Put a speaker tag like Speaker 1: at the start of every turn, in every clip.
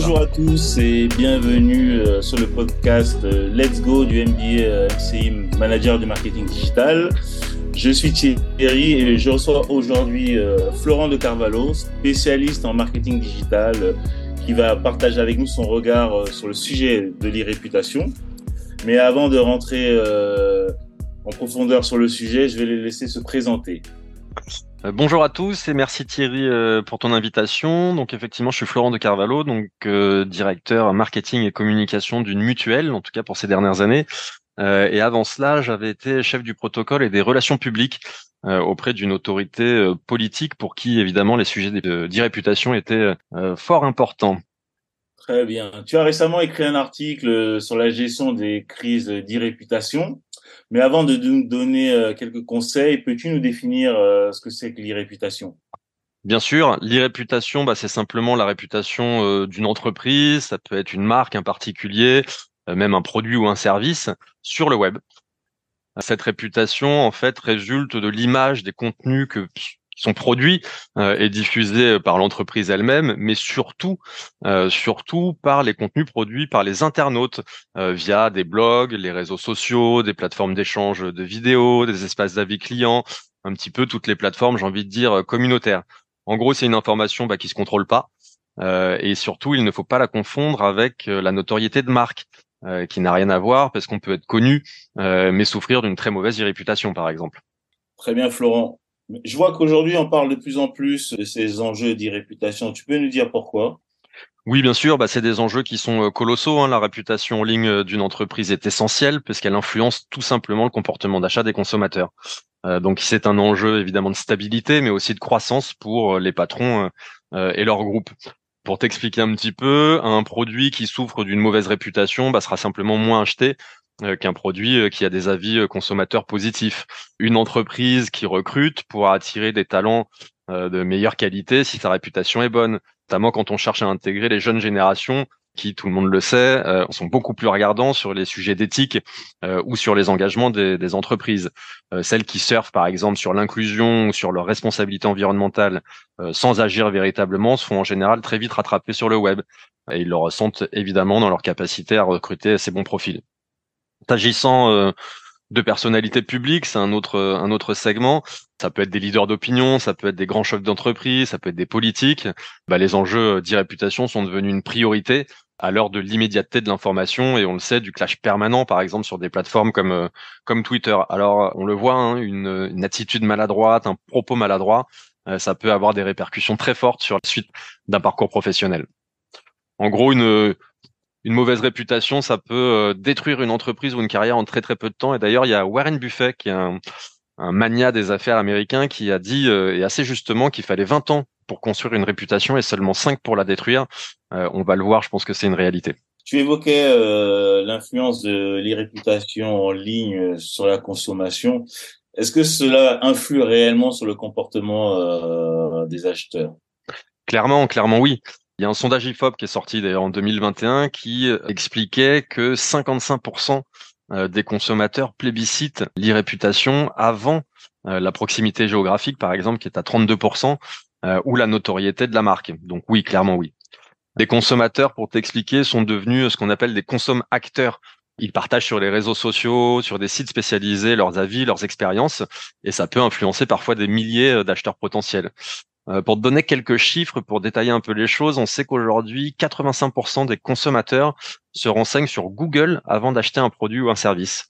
Speaker 1: bonjour à tous et bienvenue euh, sur le podcast euh, Let's Go du MBA MCI Manager du Marketing Digital. Je suis Thierry et je reçois aujourd'hui euh, Florent de Carvalho, spécialiste en marketing digital, qui va partager avec nous son regard sur le sujet de l'irréputation. Mais avant de rentrer en profondeur sur le sujet, je vais les laisser se présenter.
Speaker 2: Euh, bonjour à tous et merci Thierry euh, pour ton invitation. Donc effectivement, je suis Florent de Carvalho, donc euh, directeur marketing et communication d'une mutuelle, en tout cas pour ces dernières années. et avant cela, j'avais été chef du protocole et des relations publiques auprès d'une autorité politique pour qui évidemment les sujets d'irréputation étaient fort importants.
Speaker 1: Très bien. Tu as récemment écrit un article sur la gestion des crises d'irréputation. Mais avant de nous donner euh, quelques conseils, peux-tu nous définir euh, ce que c'est que l'irréputation?
Speaker 2: Bien sûr, l'irréputation, bah, c'est simplement la réputation euh, d'une entreprise, ça peut être une marque, un particulier, même un produit ou un service sur le web. Cette réputation, en fait, résulte de l'image des contenus que sont produits euh, et diffusés par l'entreprise elle-même, mais surtout, euh, surtout par les contenus produits par les internautes euh, via des blogs, les réseaux sociaux, des plateformes d'échange de vidéos, des espaces d'avis clients, un petit peu toutes les plateformes, j'ai envie de dire communautaires. En gros, c'est une information bah, qui se contrôle pas. et surtout, il ne faut pas la confondre avec la notoriété de marque, qui n'a rien à voir parce qu'on peut être connu, mais souffrir d'une très mauvaise réputation, par exemple.
Speaker 1: Très bien, Florent. Je vois qu'aujourd'hui, on parle de plus en plus de ces enjeux d'irréputation. Tu peux nous dire pourquoi?
Speaker 2: Oui, bien sûr, bah, c'est des enjeux qui sont euh, colossaux. Hein. La réputation en ligne euh, d'une entreprise est essentielle puisqu'elle influence tout simplement le comportement d'achat des consommateurs. Euh, donc c'est un enjeu évidemment de stabilité, mais aussi de croissance pour les patrons et leurs groupes. Pour t'expliquer un petit peu, un produit qui souffre d'une mauvaise réputation bah, sera simplement moins acheté qu'un produit euh, qui a des avis euh, consommateurs positifs. Une entreprise qui recrute pourra attirer des talents de meilleure qualité si sa réputation est bonne, notamment quand on cherche à intégrer les jeunes générations qui, tout le monde le sait, sont beaucoup plus regardants sur les sujets d'éthique ou sur les engagements des, des entreprises. celles qui surfent, par exemple, sur l'inclusion ou sur leur responsabilité environnementale sans agir véritablement se font en général très vite rattraper sur le web. Et ils le ressentent évidemment dans leur capacité à recruter ces bons profils. S'agissant euh, de personnalités publiques, c'est un autre un autre segment. Ça peut être des leaders d'opinion, ça peut être des grands chefs d'entreprise, ça peut être des politiques. Bah, les enjeux d'irréputation sont devenus une priorité à l'heure de l'immédiateté de l'information et on le sait du clash permanent par exemple sur des plateformes comme euh, Twitter. Alors on le voit, hein, une, attitude maladroite, un propos maladroit, euh, ça peut avoir des répercussions très fortes sur la suite d'un parcours professionnel. En gros, une une mauvaise réputation, ça peut euh, détruire une entreprise ou une carrière en très très peu de temps. Et d'ailleurs, il y a Warren Buffett, qui est un, un mania des affaires américain, qui a dit, euh, et assez justement, qu'il fallait 20 ans pour construire une réputation et seulement 5 pour la détruire. Euh, on va le voir, je pense que c'est une réalité.
Speaker 1: Tu évoquais l'influence de l'irréputation en ligne sur la consommation. Est-ce que cela influe réellement sur le comportement des acheteurs?
Speaker 2: Clairement, clairement oui. Il y a un sondage IFOP qui est sorti d'ailleurs en 2021 qui euh, expliquait que 55% euh, des consommateurs plébiscitent l'irréputation avant euh, la proximité géographique, par exemple, qui est à 32%, ou la notoriété de la marque. Donc oui, clairement oui. Des consommateurs, pour t'expliquer, sont devenus ce qu'on appelle des consomme-acteurs. Ils partagent sur les réseaux sociaux, sur des sites spécialisés, leurs avis, leurs expériences, et ça peut influencer parfois des milliers d'acheteurs potentiels. Euh, pour donner quelques chiffres, pour détailler un peu les choses, on sait qu'aujourd'hui, 85% des consommateurs se renseignent sur Google avant d'acheter un produit ou un service.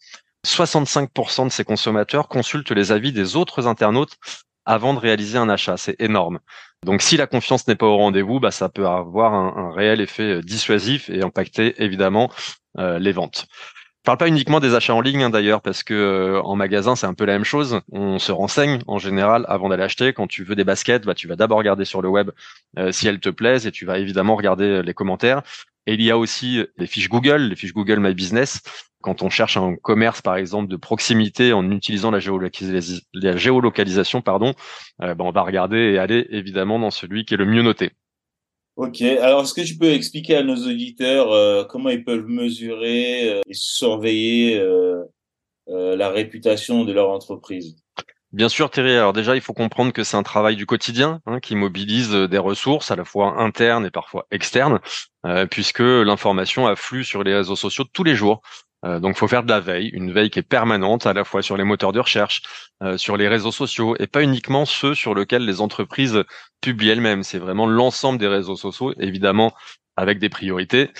Speaker 2: 65% de ces consommateurs consultent les avis des autres internautes avant de réaliser un achat. C'est énorme. Donc si la confiance n'est pas au rendez-vous, bah, ça peut avoir un, réel effet dissuasif et impacter évidemment euh, les ventes. Je parle pas uniquement des achats en ligne hein, d'ailleurs, parce que euh, en magasin c'est un peu la même chose. On se renseigne en général avant d'aller acheter. Quand tu veux des baskets, bah, tu vas d'abord regarder sur le web euh, si elles te plaisent et tu vas évidemment regarder euh, les commentaires. Et il y a aussi les fiches Google, les fiches Google My Business. Quand on cherche un commerce par exemple de proximité en utilisant la, géolocalisation, pardon, bah, on va regarder et aller évidemment dans celui qui est le mieux noté.
Speaker 1: Ok, alors est-ce que tu peux expliquer à nos auditeurs euh, comment ils peuvent mesurer euh, et surveiller euh, la réputation de leur entreprise?
Speaker 2: Bien sûr, Thierry. Alors déjà, il faut comprendre que c'est un travail du quotidien hein, qui mobilise des ressources à la fois internes et parfois externes, euh, puisque l'information afflue sur les réseaux sociaux tous les jours. Euh, donc, il faut faire de la veille, une veille qui est permanente à la fois sur les moteurs de recherche, euh, sur les réseaux sociaux, et pas uniquement ceux sur lesquels les entreprises publient elles-mêmes. C'est vraiment l'ensemble des réseaux sociaux, évidemment avec des priorités.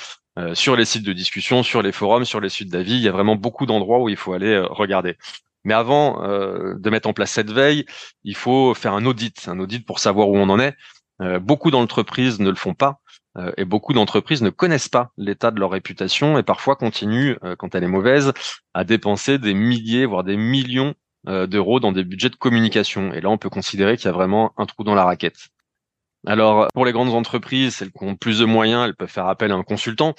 Speaker 2: sur les sites de discussion, sur les forums, sur les sites d'avis, il y a vraiment beaucoup d'endroits où il faut aller regarder. Mais avant euh, de mettre en place cette veille, il faut faire un audit, un audit pour savoir où on en est. Euh, beaucoup d'entreprises ne le font pas euh, et beaucoup d'entreprises ne connaissent pas l'état de leur réputation et parfois continuent, quand elle est mauvaise, à dépenser des milliers, voire des millions d'euros dans des budgets de communication. Et là, on peut considérer qu'il y a vraiment un trou dans la raquette. Alors, pour les grandes entreprises, celles qui ont plus de moyens, elles peuvent faire appel à un consultant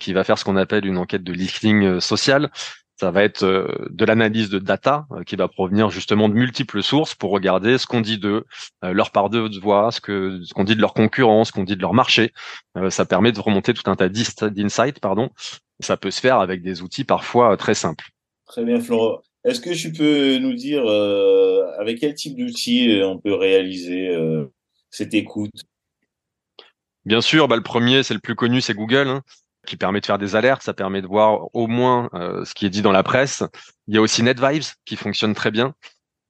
Speaker 2: qui va faire ce qu'on appelle une enquête de listing social ça va être euh, de l'analyse de data euh, qui va provenir justement de multiples sources pour regarder ce qu'on dit d'eux, euh, leur part de voix, ce que ce qu'on dit de leur concurrence, ce qu'on dit de leur marché. ça permet de remonter tout un tas d'insights, pardon. Ça peut se faire avec des outils parfois très simples.
Speaker 1: Très bien, Florent. Est-ce que tu peux nous dire avec quel type d'outils on peut réaliser cette écoute?
Speaker 2: Bien sûr, bah, le premier, c'est le plus connu, c'est Google. Hein qui permet de faire des alertes, ça permet de voir au moins euh, ce qui est dit dans la presse. Il y a aussi NetVibes qui fonctionne très bien.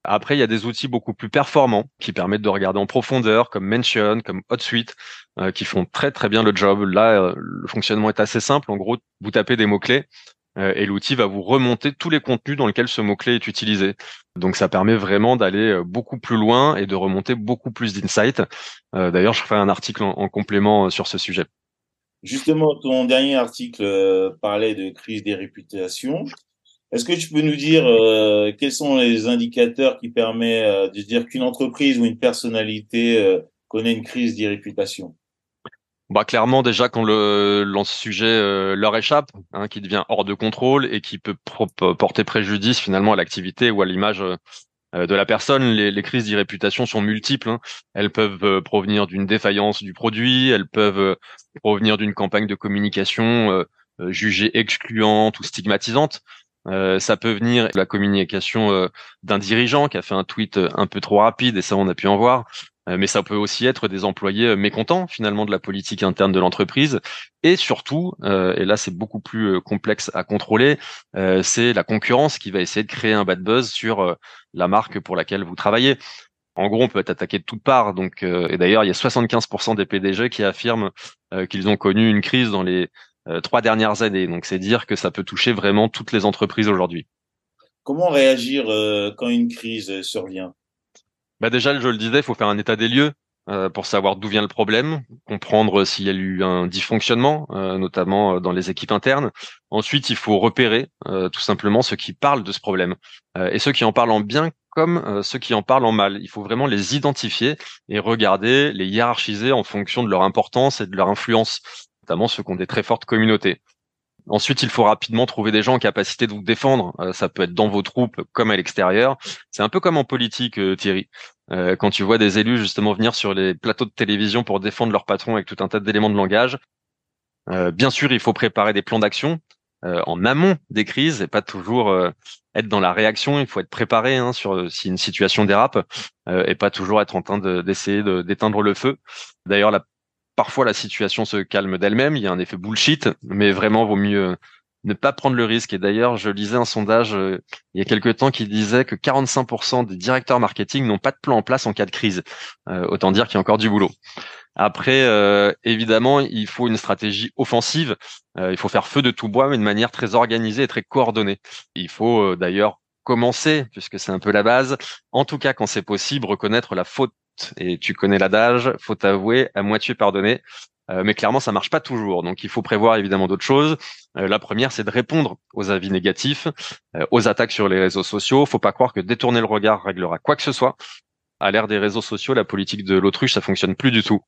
Speaker 2: Après, il y a des outils beaucoup plus performants qui permettent de regarder en profondeur, comme Mention, comme HotSuite, euh, qui font très très bien le job. Là, euh, le fonctionnement est assez simple. En gros, vous tapez des mots-clés et l'outil va vous remonter tous les contenus dans lesquels ce mot-clé est utilisé. Donc, ça permet vraiment d'aller beaucoup plus loin et de remonter beaucoup plus d'insights. D'ailleurs, je ferai un article en complément sur ce sujet.
Speaker 1: Justement, ton dernier article euh, parlait de crise des réputations. Est-ce que tu peux nous dire euh, quels sont les indicateurs qui permettent euh, de dire qu'une entreprise ou une personnalité connaît une crise des réputations?
Speaker 2: Bah clairement déjà quand le, sujet leur échappe, hein, qui devient hors de contrôle et qui peut porter préjudice finalement à l'activité ou à l'image de la personne. Les, les crises d'irréputation sont multiples. Hein. Elles peuvent provenir d'une défaillance du produit, elles peuvent provenir d'une campagne de communication euh, euh, jugée excluante ou stigmatisante. Euh, ça peut venir de la communication d'un dirigeant qui a fait un tweet un peu trop rapide et ça on a pu en voir. Mais ça peut aussi être des employés mécontents finalement de la politique interne de l'entreprise. Et surtout, et là c'est beaucoup plus complexe à contrôler, c'est la concurrence qui va essayer de créer un bad buzz sur la marque pour laquelle vous travaillez. En gros, on peut être attaqué de toutes parts. Donc, euh, et d'ailleurs, il y a 75% des PDG qui affirment euh, qu'ils ont connu une crise dans les euh, trois dernières années. Donc, c'est dire que ça peut toucher vraiment toutes les entreprises aujourd'hui.
Speaker 1: Comment réagir quand une crise survient?
Speaker 2: Bah déjà, je le disais, il faut faire un état des lieux pour savoir d'où vient le problème, comprendre s'il y a eu un dysfonctionnement, notamment dans les équipes internes. Ensuite, il faut repérer tout simplement ceux qui parlent de ce problème et ceux qui en parlent en bien comme euh, ceux qui en parlent en mal. Il faut vraiment les identifier et regarder, les hiérarchiser en fonction de leur importance et de leur influence, notamment ceux qui ont des très fortes communautés. Ensuite, il faut rapidement trouver des gens en capacité de vous défendre. Euh, ça peut être dans vos troupes comme à l'extérieur. C'est un peu comme en politique, euh, Thierry. quand tu vois des élus justement venir sur les plateaux de télévision pour défendre leur patron avec tout un tas d'éléments de langage. bien sûr, il faut préparer des plans d'action en amont des crises et pas toujours être dans la réaction, il faut être préparé hein, sur euh, si une situation dérape euh, et pas toujours être en train d'essayer de, d'éteindre le feu. D'ailleurs, la, parfois la situation se calme d'elle-même, il y a un effet bullshit, mais vraiment vaut mieux ne pas prendre le risque. Et d'ailleurs, je lisais un sondage euh, il y a quelques temps qui disait que 45% des directeurs marketing n'ont pas de plan en place en cas de crise. autant dire qu'il y a encore du boulot. Après, euh, évidemment, il faut une stratégie offensive. Euh, il faut faire feu de tout bois, mais de manière très organisée et très coordonnée. Il faut euh, d'ailleurs commencer, puisque c'est un peu la base. En tout cas, quand c'est possible, reconnaître la faute. Et tu connais l'adage, faute avouée, à moitié pardonnée. mais clairement, ça marche pas toujours. Donc, il faut prévoir évidemment d'autres choses. la première, c'est de répondre aux avis négatifs, aux attaques sur les réseaux sociaux. Faut pas croire que détourner le regard réglera quoi que ce soit à l'ère des réseaux sociaux, la politique de l'autruche, ça fonctionne plus du tout.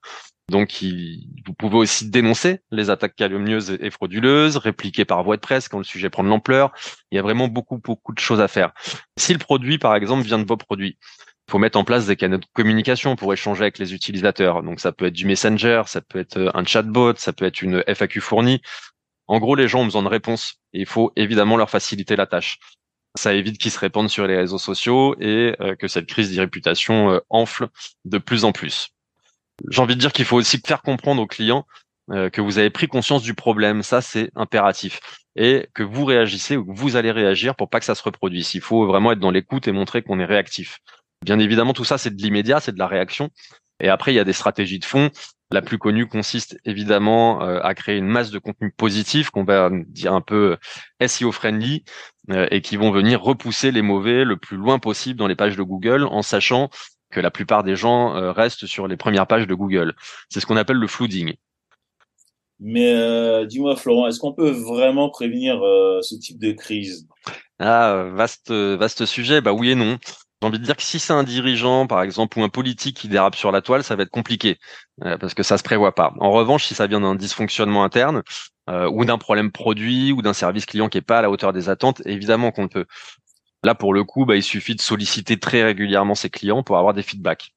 Speaker 2: Donc, vous pouvez aussi dénoncer les attaques calomnieuses et frauduleuses, répliquer par voie de presse quand le sujet prend de l'ampleur. Il y a vraiment beaucoup, beaucoup de choses à faire. Si le produit, par exemple, vient de vos produits, faut mettre en place des canaux de communication pour échanger avec les utilisateurs. Donc, ça peut être du Messenger, ça peut être un chatbot, ça peut être une FAQ fournie. En gros, les gens ont besoin de réponses et il faut évidemment leur faciliter la tâche. Ça évite qu'ils se répandent sur les réseaux sociaux et que cette crise d'irréputation enfle de plus en plus. J'ai envie de dire qu'il faut aussi faire comprendre aux clients que vous avez pris conscience du problème. Ça, c'est impératif. Et que vous réagissez ou que vous allez réagir pour pas que ça se reproduise. Il faut vraiment être dans l'écoute et montrer qu'on est réactif. Bien évidemment, tout ça, c'est de l'immédiat, c'est de la réaction. Et après, il y a des stratégies de fond. La plus connue consiste évidemment euh, à créer une masse de contenu positif qu'on va dire un peu SEO friendly euh, et qui vont venir repousser les mauvais le plus loin possible dans les pages de Google en sachant que la plupart des gens euh, restent sur les premières pages de Google. C'est ce qu'on appelle le flooding.
Speaker 1: Mais dis-moi Florent, est-ce qu'on peut vraiment prévenir ce type de crise?
Speaker 2: Ah, vaste vaste sujet. Bah oui et non. J'ai envie de dire que si c'est un dirigeant, par exemple, ou un politique qui dérape sur la toile, ça va être compliqué euh, parce que ça se prévoit pas. En revanche, si ça vient d'un dysfonctionnement interne euh, ou d'un problème produit ou d'un service client qui est pas à la hauteur des attentes, évidemment qu'on peut. Là, pour le coup, bah, il suffit de solliciter très régulièrement ses clients pour avoir des feedbacks.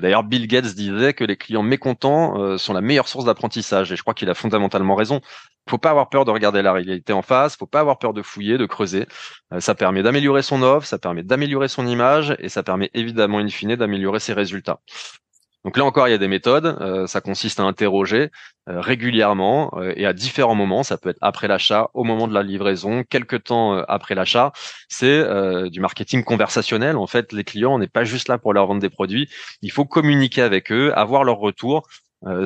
Speaker 2: D'ailleurs, Bill Gates disait que les clients mécontents euh, sont la meilleure source d'apprentissage, et je crois qu'il a fondamentalement raison. Faut pas avoir peur de regarder la réalité en face, faut pas avoir peur de fouiller, de creuser. Euh, ça permet d'améliorer son offre, ça permet d'améliorer son image, et ça permet évidemment, in fine, d'améliorer ses résultats. Donc là encore, il y a des méthodes. Euh, ça consiste à interroger euh, régulièrement euh, et à différents moments. Ça peut être après l'achat, au moment de la livraison, quelques temps après l'achat. C'est du marketing conversationnel. En fait, les clients, on n'est pas juste là pour leur vendre des produits. Il faut communiquer avec eux, avoir leur retour.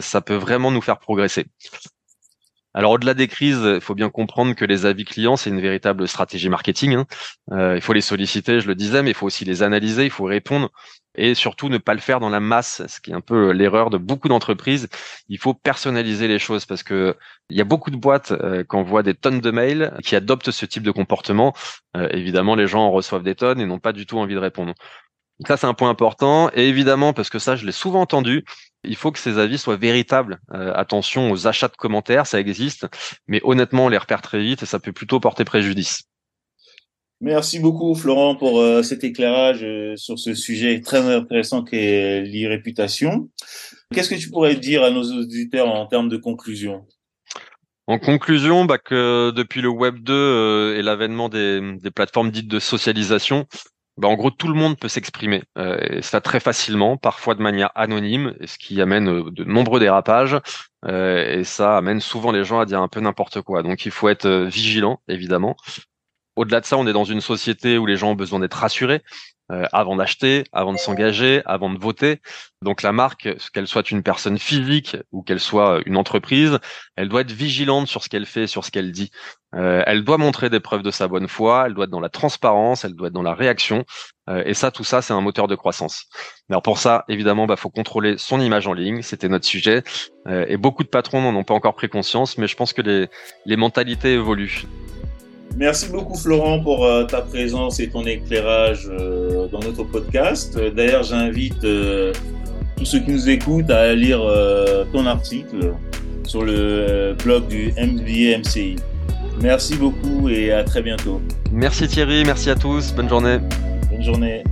Speaker 2: ça peut vraiment nous faire progresser. Alors au-delà des crises, il faut bien comprendre que les avis clients, c'est une véritable stratégie marketing. Hein. Euh, il faut les solliciter, je le disais, mais il faut aussi les analyser, il faut répondre et surtout ne pas le faire dans la masse, ce qui est un peu l'erreur de beaucoup d'entreprises. Il faut personnaliser les choses parce que il y a beaucoup de boîtes euh, on voit des tonnes de mails qui adoptent ce type de comportement. Euh, évidemment, les gens en reçoivent des tonnes et n'ont pas du tout envie de répondre. Ça, c'est un point important. Et évidemment, parce que ça, je l'ai souvent entendu, il faut que ces avis soient véritables. Euh, attention aux achats de commentaires, ça existe, mais honnêtement, on les repère très vite et ça peut plutôt porter préjudice.
Speaker 1: Merci beaucoup Florent pour euh, cet éclairage euh, sur ce sujet très intéressant qu'est l'irréputation. Qu'est-ce que tu pourrais dire à nos auditeurs en termes de conclusion?
Speaker 2: En conclusion, bah que depuis le Web 2 et l'avènement des, des, plateformes dites de socialisation, bah, en gros, tout le monde peut s'exprimer, euh, et ça très facilement, parfois de manière anonyme, ce qui amène euh, de nombreux dérapages, euh, et ça amène souvent les gens à dire un peu n'importe quoi. Donc il faut être vigilant, évidemment. Au-delà de ça, on est dans une société où les gens ont besoin d'être rassurés. Euh, avant d'acheter, avant de s'engager, avant de voter. Donc la marque, qu'elle soit une personne physique ou qu'elle soit une entreprise, elle doit être vigilante sur ce qu'elle fait, sur ce qu'elle dit. Euh, elle doit montrer des preuves de sa bonne foi, elle doit être dans la transparence, elle doit être dans la réaction. Euh, et ça, tout ça, c'est un moteur de croissance. Alors pour ça, évidemment, bah faut contrôler son image en ligne. C'était notre sujet. et beaucoup de patrons n'en ont pas encore pris conscience, mais je pense que les, les mentalités évoluent.
Speaker 1: Merci beaucoup Florent pour euh, ta présence et ton éclairage euh, dans notre podcast. D'ailleurs, j'invite euh, tous ceux qui nous écoutent à lire ton article sur le blog du MBA MCI. Merci beaucoup et à très bientôt.
Speaker 2: Merci Thierry, merci à tous, bonne journée.
Speaker 1: Bonne journée.